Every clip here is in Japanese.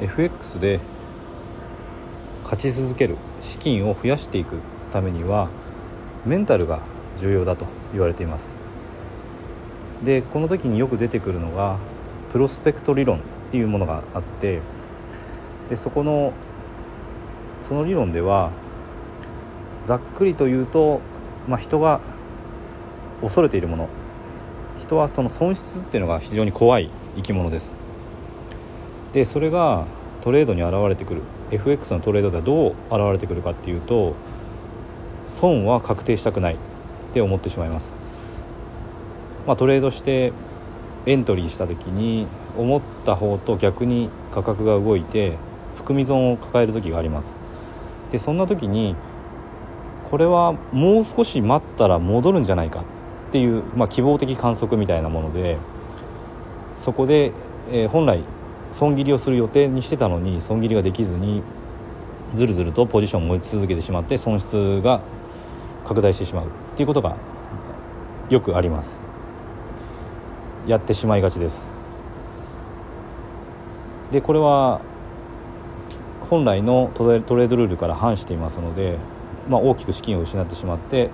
FX で勝ち続ける資金を増やしていくためにはメンタルが重要だと言われています。でこの時によく出てくるのがプロスペクト理論っていうものがあってでそこのその理論ではざっくりと言うと、まあ、人が恐れているもの。人はその損失っていうのが非常に怖い生き物です。でそれがトレードに現れてくる。FX のトレードではどう現れてくるかっていうと損は確定したくない。って思ってしまいます、まあ、トレードしてエントリーした時に思った方と逆に価格が動いて含み損を抱える時があります。でそんな時にこれはもう少し待ったら戻るんじゃないか。っていう、まあ、希望的観測みたいなものでそこで、えー、本来損切りをする予定にしてたのに損切りができずにずるずるとポジションを持ち続けてしまって損失が拡大してしまうっていうことがよくあります。やってしまいがちです。でこれは本来のトレードルールから反していますので、まあ、大きく資金を失ってしまって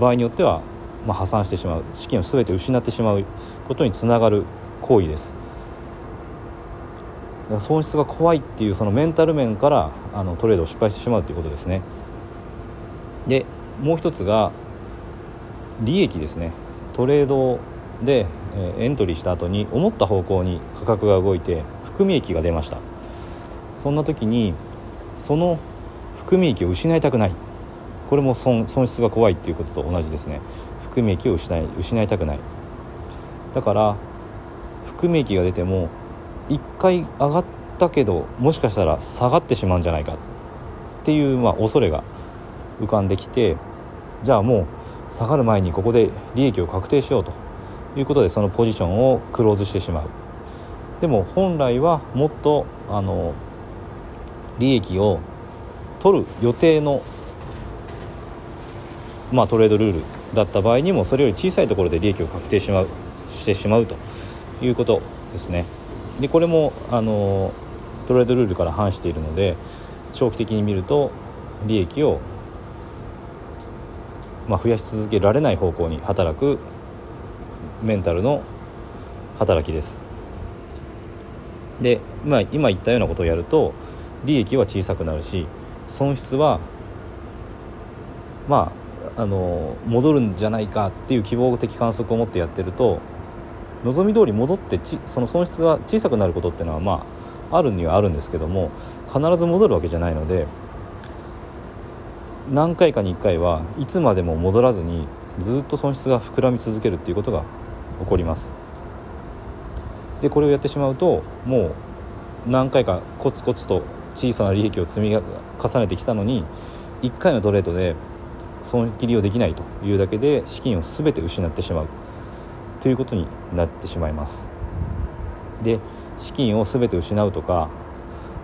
場合によってはま破産してしまう。資金を全て失ってしまうことにつながる行為です。損失が怖いっていうそのメンタル面からあのトレードを失敗してしまうということですね。でもう一つが利益ですね。トレードで、エントリーした後に思った方向に価格が動いて含み益が出ました。そんな時にその含み益を失いたくない。これも損損失が怖いっていうことと同じですね。含み益を失い失いたくない。だから含み益が出ても1回上がったけどもしかしたら下がってしまうんじゃないかっていう、まあ、恐れが浮かんできてじゃあもう下がる前にここで利益を確定しようということでそのポジションをクローズしてしまう。でも本来はもっとあの利益を取る予定の、まあ、トレードルールだった場合にもそれより小さいところで利益を確定しまうしてしまうということですね。でこれもあのトレードルールから反しているので長期的に見ると利益をまあ、増やし続けられない方向に働くメンタルの働きです。で、まあ、今言ったようなことをやると利益は小さくなるし損失はまああの戻るんじゃないかっていう希望的観測を持ってやってると望み通り戻ってちその損失が小さくなることっていうのはまああるにはあるんですけども必ず戻るわけじゃないので何回かに1回はいつまでも戻らずにずっと損失が膨らみ続けるっていうことが起こります。でこれをやってしまうともう何回かコツコツと小さな利益を積み重ねてきたのに1回のトレードで損切りをできないというだけで資金を全て失ってしまう。ということになってしまいます。で資金を全て失うとか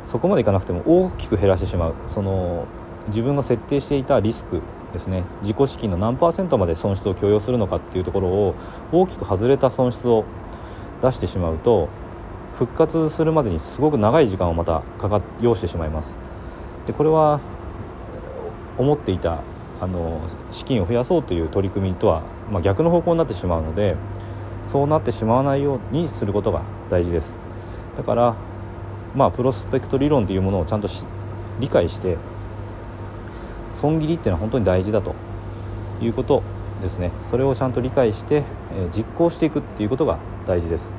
そこまでいかなくても大きく減らしてしまう。その自分が設定していたリスクですね。自己資金の何パーセントまで損失を許容するのかっていうところを大きく外れた損失を出してしまうと復活するまでにすごく長い時間をまたかか要してしまいます。でこれは思っていたあの資金を増やそうという取り組みとは、まあ、逆の方向になってしまうのでそうなってしまわないようにすることが大事です。だからまあプロスペクト理論というものをちゃんと理解して損切りっていうのは本当に大事だということですね。それをちゃんと理解して、え実行していくっていうことが大事です。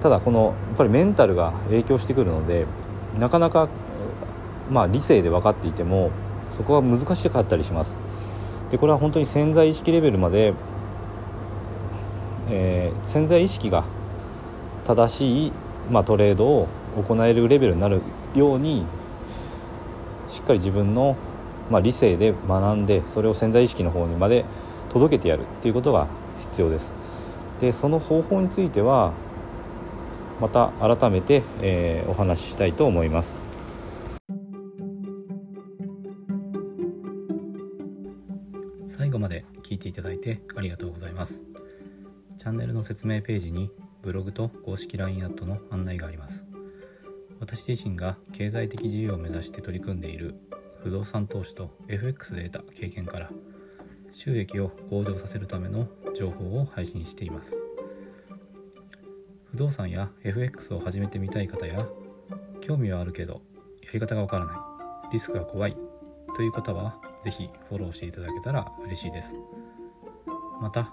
ただこのやっぱりメンタルが影響してくるのでなかなかまあ理性で分かっていてもそこは難しかったりします。でこれは本当に潜在意識レベルまで、えー、潜在意識が正しい、まあ、トレードを行えるレベルになるようにしっかり自分のまあ、理性で学んでそれを潜在意識の方にまで届けてやるっていうことが必要です。でその方法についてはまた改めて、えー、お話ししたいと思います。最後まで聞いていただいてありがとうございます。チャンネルの説明ページにブログと公式 LINE アットの案内があります。私自身が経済的自由を目指して取り組んでいる不動産投資と FX で得た経験から収益を向上させるための情報を配信しています。不動産や FX を始めてみたい方や興味はあるけどやり方がわからないリスクが怖いという方は是非フォローしていただけたら嬉しいです。また